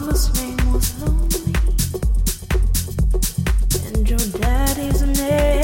And Your daddy's name